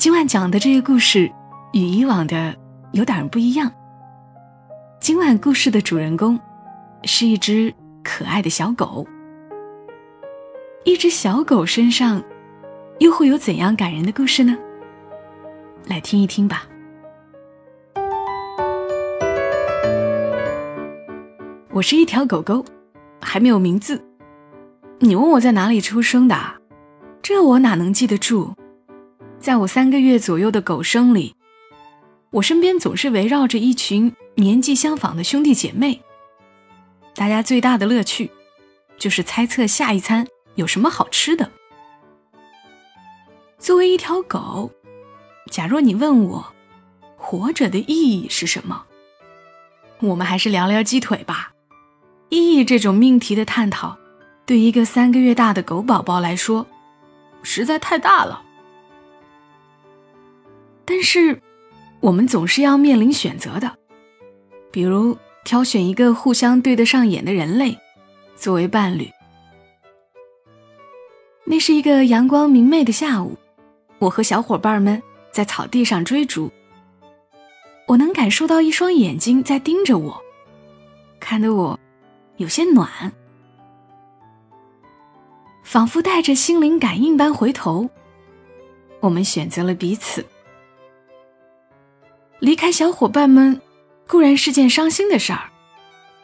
今晚讲的这个故事与以往的有点不一样。今晚故事的主人公是一只可爱的小狗。一只小狗身上又会有怎样感人的故事呢？来听一听吧。我是一条狗狗，还没有名字。你问我在哪里出生的，这我哪能记得住？在我三个月左右的狗生里，我身边总是围绕着一群年纪相仿的兄弟姐妹。大家最大的乐趣，就是猜测下一餐有什么好吃的。作为一条狗，假若你问我，活着的意义是什么？我们还是聊聊鸡腿吧。意义这种命题的探讨，对一个三个月大的狗宝宝来说，实在太大了。但是，我们总是要面临选择的，比如挑选一个互相对得上眼的人类作为伴侣。那是一个阳光明媚的下午，我和小伙伴们在草地上追逐。我能感受到一双眼睛在盯着我，看得我。有些暖，仿佛带着心灵感应般回头。我们选择了彼此。离开小伙伴们固然是件伤心的事儿，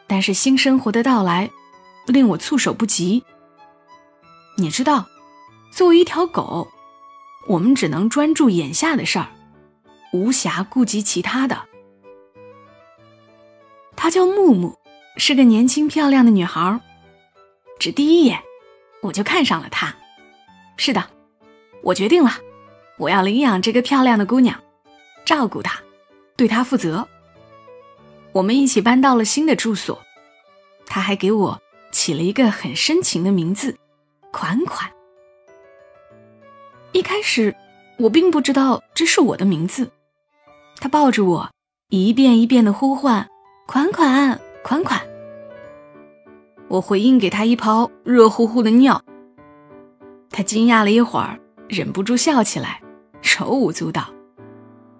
但是新生活的到来令我措手不及。你知道，作为一条狗，我们只能专注眼下的事儿，无暇顾及其他的。她叫木木。是个年轻漂亮的女孩，只第一眼我就看上了她。是的，我决定了，我要领养这个漂亮的姑娘，照顾她，对他负责。我们一起搬到了新的住所，他还给我起了一个很深情的名字——款款。一开始我并不知道这是我的名字，他抱着我，一遍一遍的呼唤：“款款。”款款，我回应给他一泡热乎乎的尿。他惊讶了一会儿，忍不住笑起来，手舞足蹈，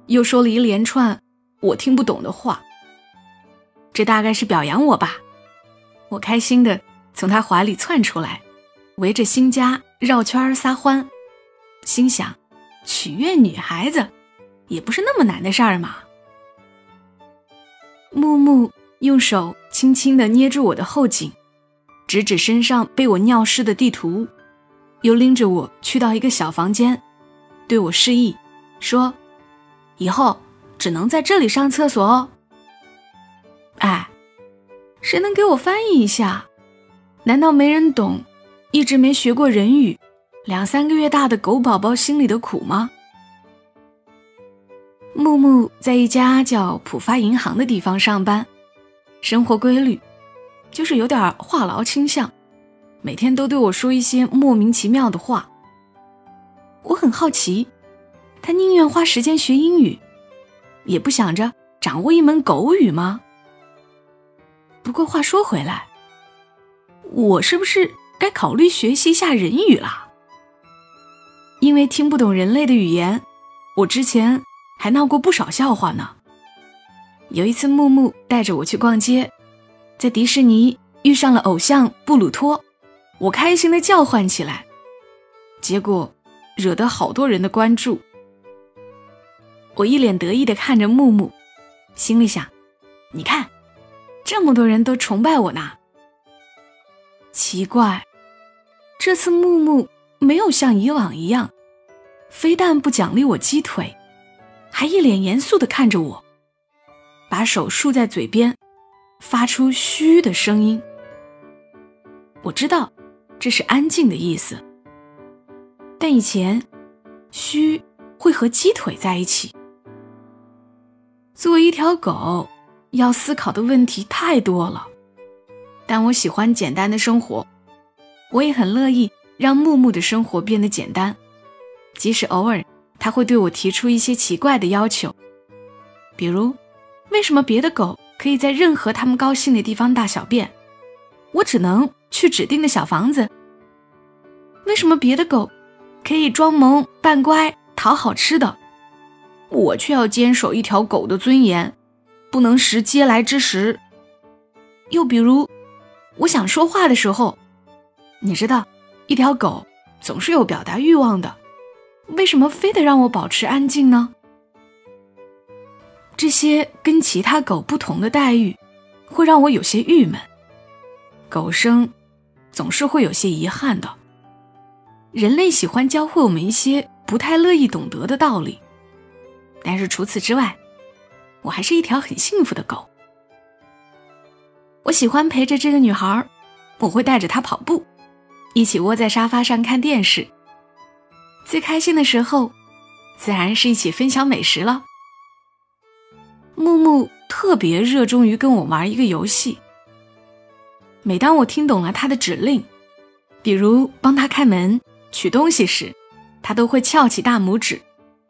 又说了一连串我听不懂的话。这大概是表扬我吧。我开心的从他怀里窜出来，围着新家绕圈撒欢，心想：取悦女孩子，也不是那么难的事儿嘛。木木。用手轻轻的捏住我的后颈，指指身上被我尿湿的地图，又拎着我去到一个小房间，对我示意，说：“以后只能在这里上厕所哦。”哎，谁能给我翻译一下？难道没人懂一直没学过人语、两三个月大的狗宝宝心里的苦吗？木木在一家叫浦发银行的地方上班。生活规律，就是有点话痨倾向，每天都对我说一些莫名其妙的话。我很好奇，他宁愿花时间学英语，也不想着掌握一门狗语吗？不过话说回来，我是不是该考虑学习一下人语了？因为听不懂人类的语言，我之前还闹过不少笑话呢。有一次，木木带着我去逛街，在迪士尼遇上了偶像布鲁托，我开心的叫唤起来，结果惹得好多人的关注。我一脸得意的看着木木，心里想：你看，这么多人都崇拜我呢。奇怪，这次木木没有像以往一样，非但不奖励我鸡腿，还一脸严肃的看着我。把手竖在嘴边，发出“嘘”的声音。我知道，这是安静的意思。但以前，嘘会和鸡腿在一起。作为一条狗，要思考的问题太多了，但我喜欢简单的生活，我也很乐意让木木的生活变得简单，即使偶尔他会对我提出一些奇怪的要求，比如，为什么别的狗可以在任何他们高兴的地方大小便，我只能去指定的小房子？为什么别的狗可以装萌扮乖讨好吃的？我却要坚守一条狗的尊严，不能食嗟来之食。又比如，我想说话的时候，你知道，一条狗总是有表达欲望的，为什么非得让我保持安静呢？这些跟其他狗不同的待遇，会让我有些郁闷。狗生总是会有些遗憾的。人类喜欢教会我们一些不太乐意懂得的道理。但是除此之外，我还是一条很幸福的狗。我喜欢陪着这个女孩，我会带着她跑步，一起窝在沙发上看电视。最开心的时候，自然是一起分享美食了。木木特别热衷于跟我玩一个游戏。每当我听懂了他的指令，比如帮他开门、取东西时，他都会翘起大拇指。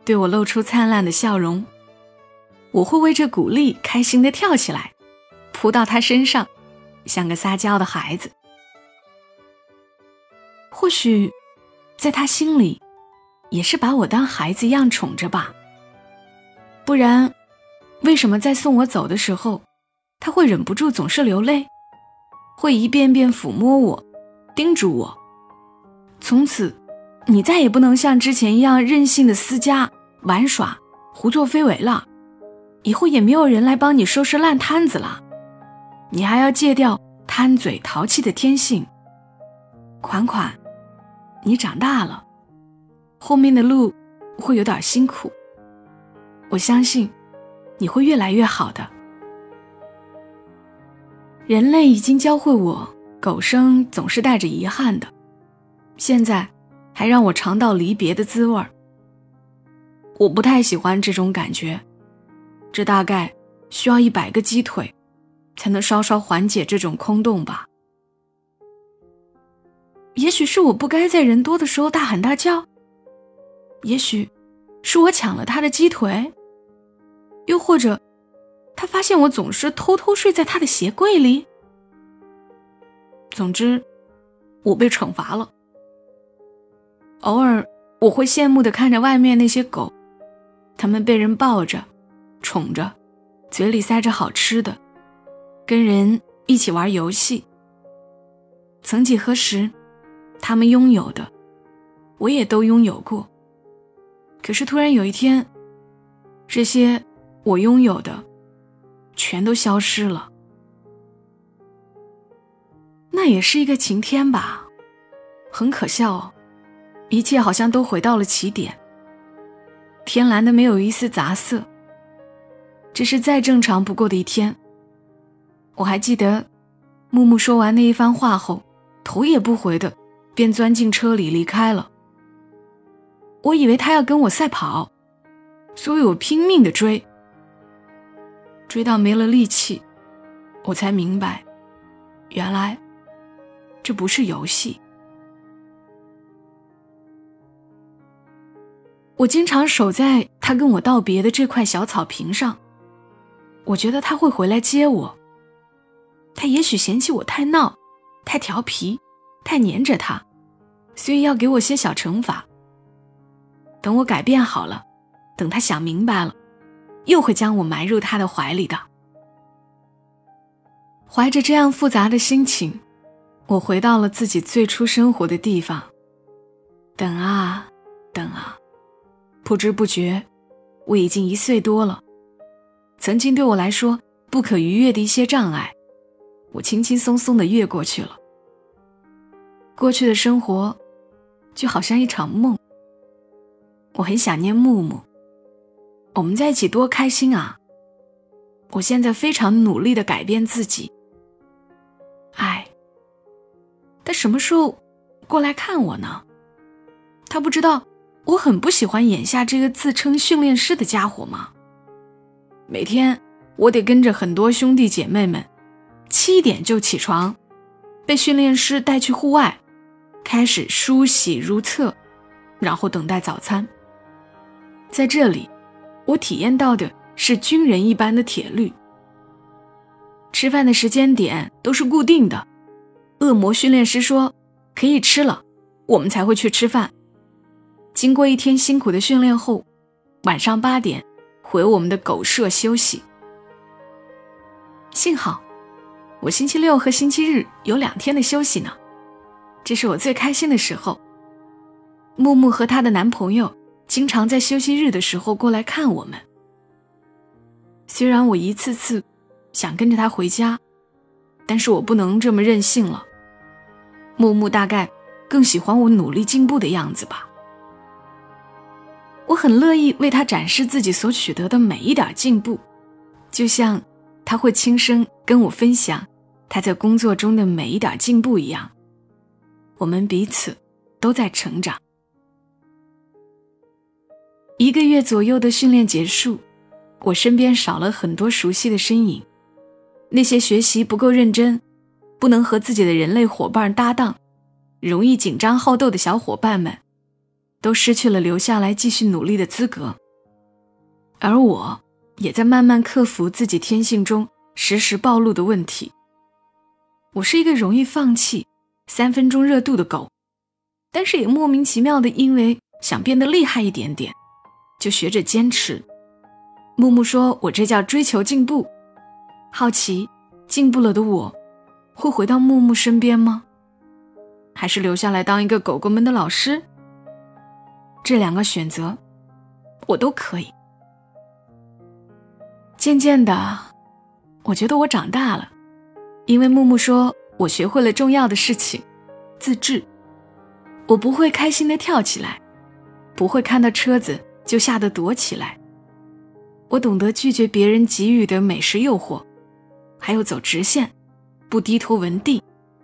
对我露出灿烂的笑容，我会为这鼓励开心的跳起来，扑到他身上，像个撒娇的孩子。或许，在他心里，也是把我当孩子一样宠着吧。不然，为什么在送我走的时候，他会忍不住总是流泪，会一遍遍抚摸我，叮嘱我，从此，你再也不能像之前一样任性的私家。玩耍、胡作非为了，以后也没有人来帮你收拾烂摊子了。你还要戒掉贪嘴淘气的天性。款款，你长大了，后面的路会有点辛苦。我相信你会越来越好的。人类已经教会我，狗生总是带着遗憾的，现在还让我尝到离别的滋味儿。我不太喜欢这种感觉，这大概需要一百个鸡腿，才能稍稍缓解这种空洞吧。也许是我不该在人多的时候大喊大叫，也许是我抢了他的鸡腿，又或者他发现我总是偷偷睡在他的鞋柜里。总之，我被惩罚了。偶尔，我会羡慕的看着外面那些狗。他们被人抱着、宠着，嘴里塞着好吃的，跟人一起玩游戏。曾几何时，他们拥有的，我也都拥有过。可是突然有一天，这些我拥有的，全都消失了。那也是一个晴天吧，很可笑，一切好像都回到了起点。天蓝的没有一丝杂色，这是再正常不过的一天。我还记得，木木说完那一番话后，头也不回的便钻进车里离开了。我以为他要跟我赛跑，所以我拼命的追，追到没了力气，我才明白，原来这不是游戏。我经常守在他跟我道别的这块小草坪上，我觉得他会回来接我。他也许嫌弃我太闹、太调皮、太黏着他，所以要给我些小惩罚。等我改变好了，等他想明白了，又会将我埋入他的怀里的。怀着这样复杂的心情，我回到了自己最初生活的地方。等啊，等啊。不知不觉，我已经一岁多了。曾经对我来说不可逾越的一些障碍，我轻轻松松的越过去了。过去的生活，就好像一场梦。我很想念木木，我们在一起多开心啊！我现在非常努力的改变自己。哎，他什么时候过来看我呢？他不知道。我很不喜欢眼下这个自称训练师的家伙吗？每天我得跟着很多兄弟姐妹们，七点就起床，被训练师带去户外，开始梳洗如厕，然后等待早餐。在这里，我体验到的是军人一般的铁律。吃饭的时间点都是固定的，恶魔训练师说可以吃了，我们才会去吃饭。经过一天辛苦的训练后，晚上八点回我们的狗舍休息。幸好，我星期六和星期日有两天的休息呢，这是我最开心的时候。木木和她的男朋友经常在休息日的时候过来看我们。虽然我一次次想跟着他回家，但是我不能这么任性了。木木大概更喜欢我努力进步的样子吧。很乐意为他展示自己所取得的每一点进步，就像他会轻声跟我分享他在工作中的每一点进步一样。我们彼此都在成长。一个月左右的训练结束，我身边少了很多熟悉的身影，那些学习不够认真、不能和自己的人类伙伴搭档、容易紧张好斗的小伙伴们。都失去了留下来继续努力的资格，而我也在慢慢克服自己天性中时时暴露的问题。我是一个容易放弃、三分钟热度的狗，但是也莫名其妙的因为想变得厉害一点点，就学着坚持。木木说我这叫追求进步，好奇进步了的我，会回到木木身边吗？还是留下来当一个狗狗们的老师？这两个选择，我都可以。渐渐的，我觉得我长大了，因为木木说我学会了重要的事情——自制。我不会开心的跳起来，不会看到车子就吓得躲起来。我懂得拒绝别人给予的美食诱惑，还有走直线，不低头闻地，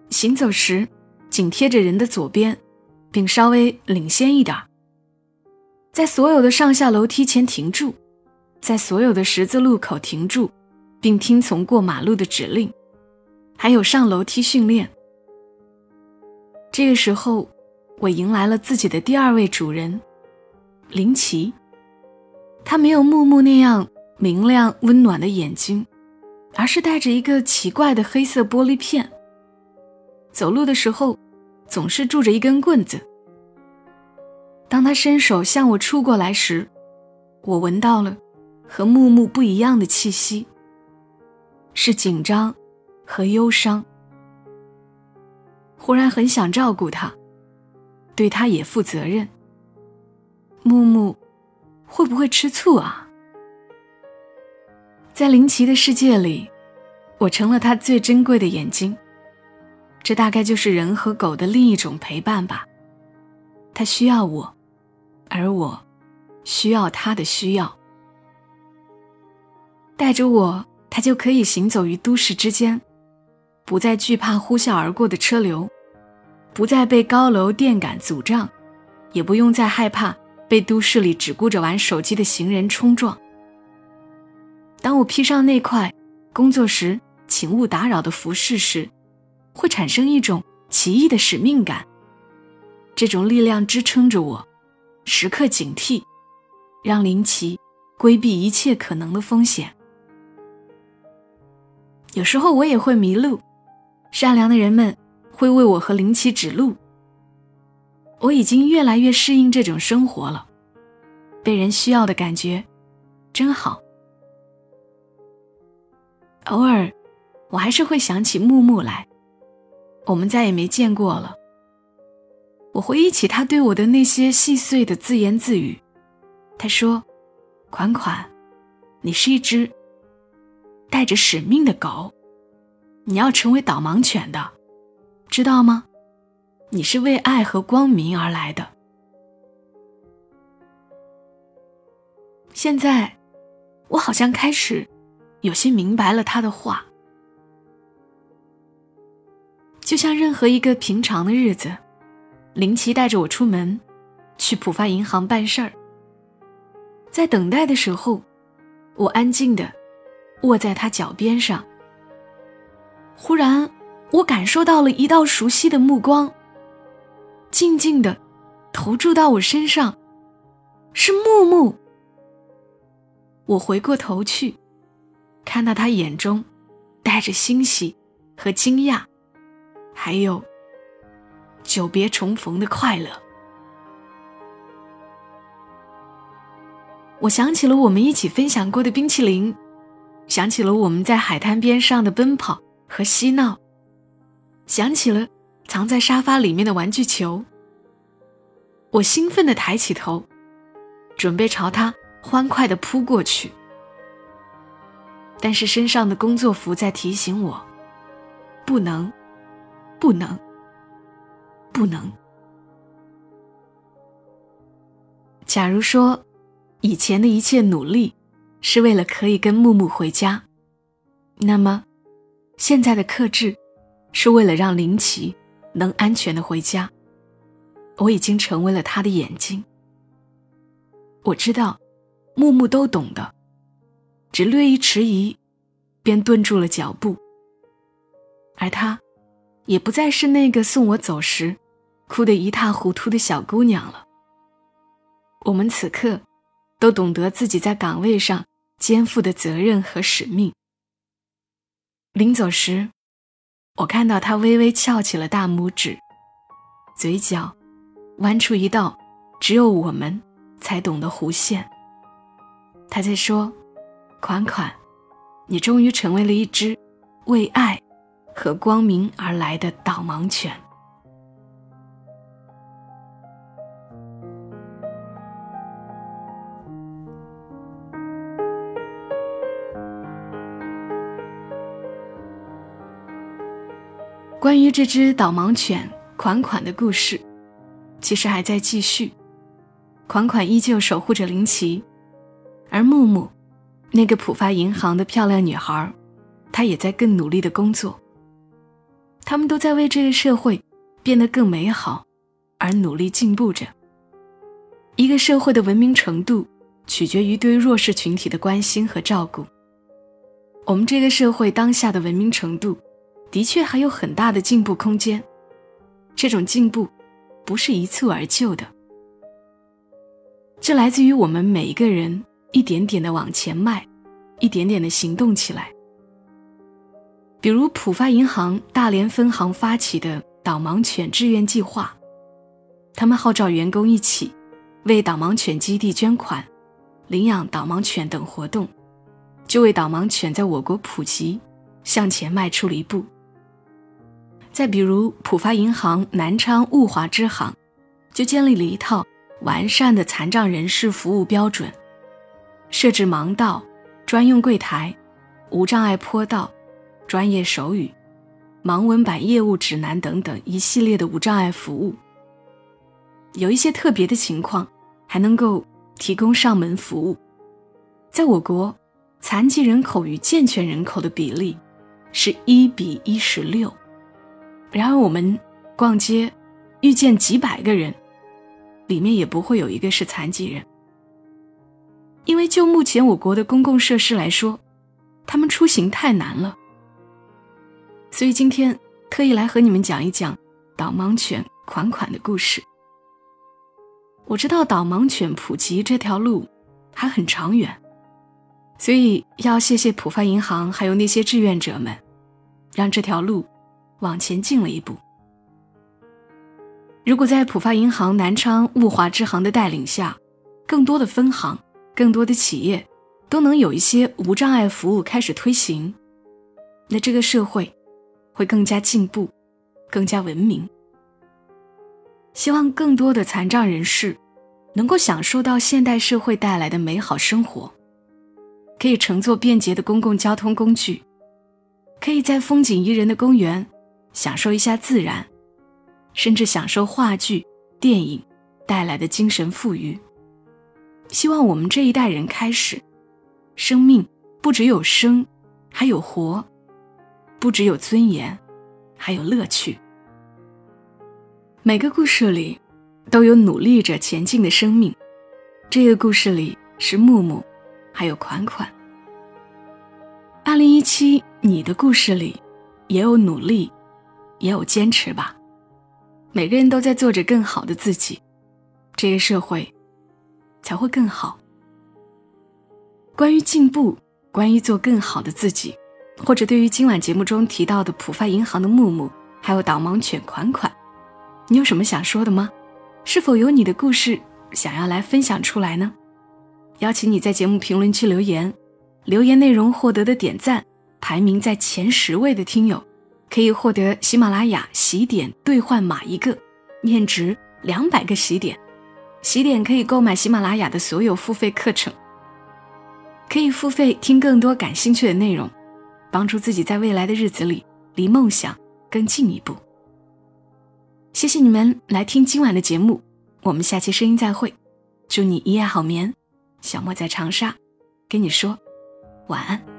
行走时紧贴着人的左边，并稍微领先一点儿。在所有的上下楼梯前停住，在所有的十字路口停住，并听从过马路的指令，还有上楼梯训练。这个时候，我迎来了自己的第二位主人，林奇。他没有木木那样明亮温暖的眼睛，而是带着一个奇怪的黑色玻璃片。走路的时候，总是拄着一根棍子。当他伸手向我触过来时，我闻到了和木木不一样的气息，是紧张和忧伤。忽然很想照顾他，对他也负责任。木木会不会吃醋啊？在林奇的世界里，我成了他最珍贵的眼睛。这大概就是人和狗的另一种陪伴吧。他需要我。而我，需要他的需要。带着我，他就可以行走于都市之间，不再惧怕呼啸而过的车流，不再被高楼电杆阻障，也不用再害怕被都市里只顾着玩手机的行人冲撞。当我披上那块工作时请勿打扰的服饰时，会产生一种奇异的使命感。这种力量支撑着我。时刻警惕，让林奇规避一切可能的风险。有时候我也会迷路，善良的人们会为我和林奇指路。我已经越来越适应这种生活了，被人需要的感觉真好。偶尔，我还是会想起木木来，我们再也没见过了。我回忆起他对我的那些细碎的自言自语，他说：“款款，你是一只带着使命的狗，你要成为导盲犬的，知道吗？你是为爱和光明而来的。”现在，我好像开始有些明白了他的话，就像任何一个平常的日子。林奇带着我出门，去浦发银行办事儿。在等待的时候，我安静的卧在他脚边上。忽然，我感受到了一道熟悉的目光，静静的投注到我身上，是木木。我回过头去，看到他眼中带着欣喜和惊讶，还有久别重逢的快乐。我想起了我们一起分享过的冰淇淋，想起了我们在海滩边上的奔跑和嬉闹，想起了藏在沙发里面的玩具球。我兴奋地抬起头，准备朝他欢快地扑过去，但是身上的工作服在提醒我：不能，不能，不能。假如说。以前的一切努力，是为了可以跟木木回家。那么，现在的克制，是为了让林奇能安全的回家。我已经成为了他的眼睛。我知道，木木都懂的，只略一迟疑，便顿住了脚步。而他，也不再是那个送我走时，哭得一塌糊涂的小姑娘了。我们此刻。都懂得自己在岗位上肩负的责任和使命。临走时，我看到他微微翘起了大拇指，嘴角弯出一道只有我们才懂的弧线。他在说：“款款，你终于成为了一只为爱和光明而来的导盲犬。”关于这只导盲犬款款的故事，其实还在继续。款款依旧守护着林奇，而木木，那个浦发银行的漂亮女孩，她也在更努力的工作。他们都在为这个社会变得更美好而努力进步着。一个社会的文明程度，取决于对弱势群体的关心和照顾。我们这个社会当下的文明程度。的确还有很大的进步空间，这种进步不是一蹴而就的，这来自于我们每一个人一点点的往前迈，一点点的行动起来。比如浦发银行大连分行发起的导盲犬志愿计划，他们号召员工一起为导盲犬基地捐款、领养导盲犬等活动，就为导盲犬在我国普及向前迈出了一步。再比如，浦发银行南昌物华支行，就建立了一套完善的残障人士服务标准，设置盲道、专用柜台、无障碍坡道、专业手语、盲文版业务指南等等一系列的无障碍服务。有一些特别的情况，还能够提供上门服务。在我国，残疾人口与健全人口的比例是一比一十六。然而，我们逛街遇见几百个人，里面也不会有一个是残疾人。因为就目前我国的公共设施来说，他们出行太难了。所以今天特意来和你们讲一讲导盲犬款款的故事。我知道导盲犬普及这条路还很长远，所以要谢谢浦发银行还有那些志愿者们，让这条路。往前进了一步。如果在浦发银行南昌物华支行的带领下，更多的分行、更多的企业都能有一些无障碍服务开始推行，那这个社会会更加进步，更加文明。希望更多的残障人士能够享受到现代社会带来的美好生活，可以乘坐便捷的公共交通工具，可以在风景宜人的公园。享受一下自然，甚至享受话剧、电影带来的精神富裕。希望我们这一代人开始，生命不只有生，还有活；不只有尊严，还有乐趣。每个故事里，都有努力着前进的生命。这个故事里是木木，还有款款。二零一七，你的故事里也有努力，也有坚持吧。每个人都在做着更好的自己，这个社会才会更好。关于进步，关于做更好的自己，或者对于今晚节目中提到的浦发银行的木木，还有导盲犬款款，你有什么想说的吗？是否有你的故事想要来分享出来呢？邀请你在节目评论区留言，留言内容获得的点赞排名在前十位的听友，可以获得喜马拉雅喜点兑换码一个，面值两百个喜点，喜点可以购买喜马拉雅的所有付费课程。可以付费听更多感兴趣的内容，帮助自己在未来的日子里离梦想更近一步。谢谢你们来听今晚的节目，我们下期声音再会。祝你一夜好眠，小莫在长沙，跟你说晚安。